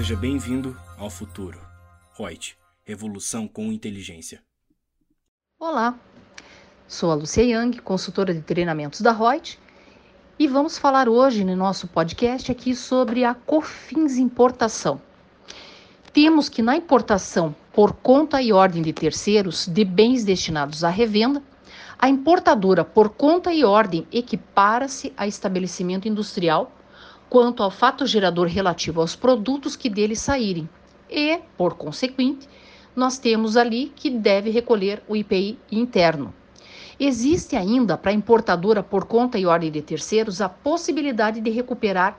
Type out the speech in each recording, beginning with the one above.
Seja bem-vindo ao futuro. Reut, revolução com inteligência. Olá, sou a Lucia Yang, consultora de treinamentos da Reut, e vamos falar hoje no nosso podcast aqui sobre a COFINS importação. Temos que na importação por conta e ordem de terceiros de bens destinados à revenda, a importadora por conta e ordem equipara-se a estabelecimento industrial quanto ao fato gerador relativo aos produtos que dele saírem. E, por consequente, nós temos ali que deve recolher o IPI interno. Existe ainda para a importadora por conta e ordem de terceiros a possibilidade de recuperar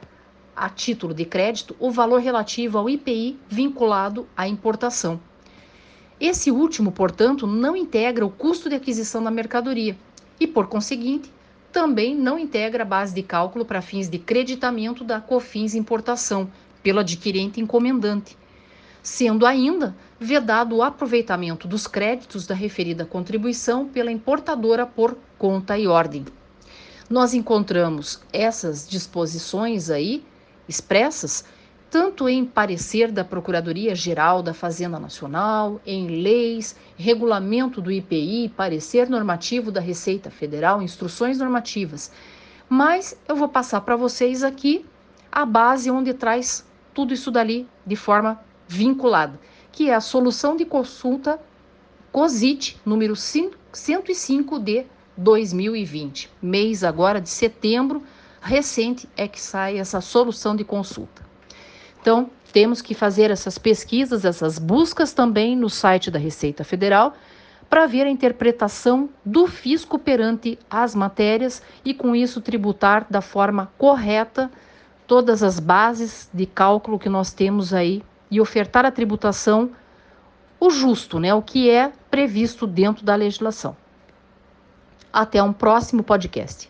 a título de crédito o valor relativo ao IPI vinculado à importação. Esse último, portanto, não integra o custo de aquisição da mercadoria e, por conseguinte, também não integra a base de cálculo para fins de creditamento da COFINS importação pelo adquirente encomendante, sendo ainda vedado o aproveitamento dos créditos da referida contribuição pela importadora por conta e ordem. Nós encontramos essas disposições aí expressas tanto em parecer da Procuradoria-Geral da Fazenda Nacional, em leis, regulamento do IPI, parecer normativo da Receita Federal, instruções normativas. Mas eu vou passar para vocês aqui a base onde traz tudo isso dali de forma vinculada, que é a solução de consulta COSIT número 105 de 2020, mês agora de setembro, recente é que sai essa solução de consulta. Então, temos que fazer essas pesquisas, essas buscas também no site da Receita Federal para ver a interpretação do fisco perante as matérias e, com isso, tributar da forma correta todas as bases de cálculo que nós temos aí e ofertar a tributação o justo, né, o que é previsto dentro da legislação. Até um próximo podcast.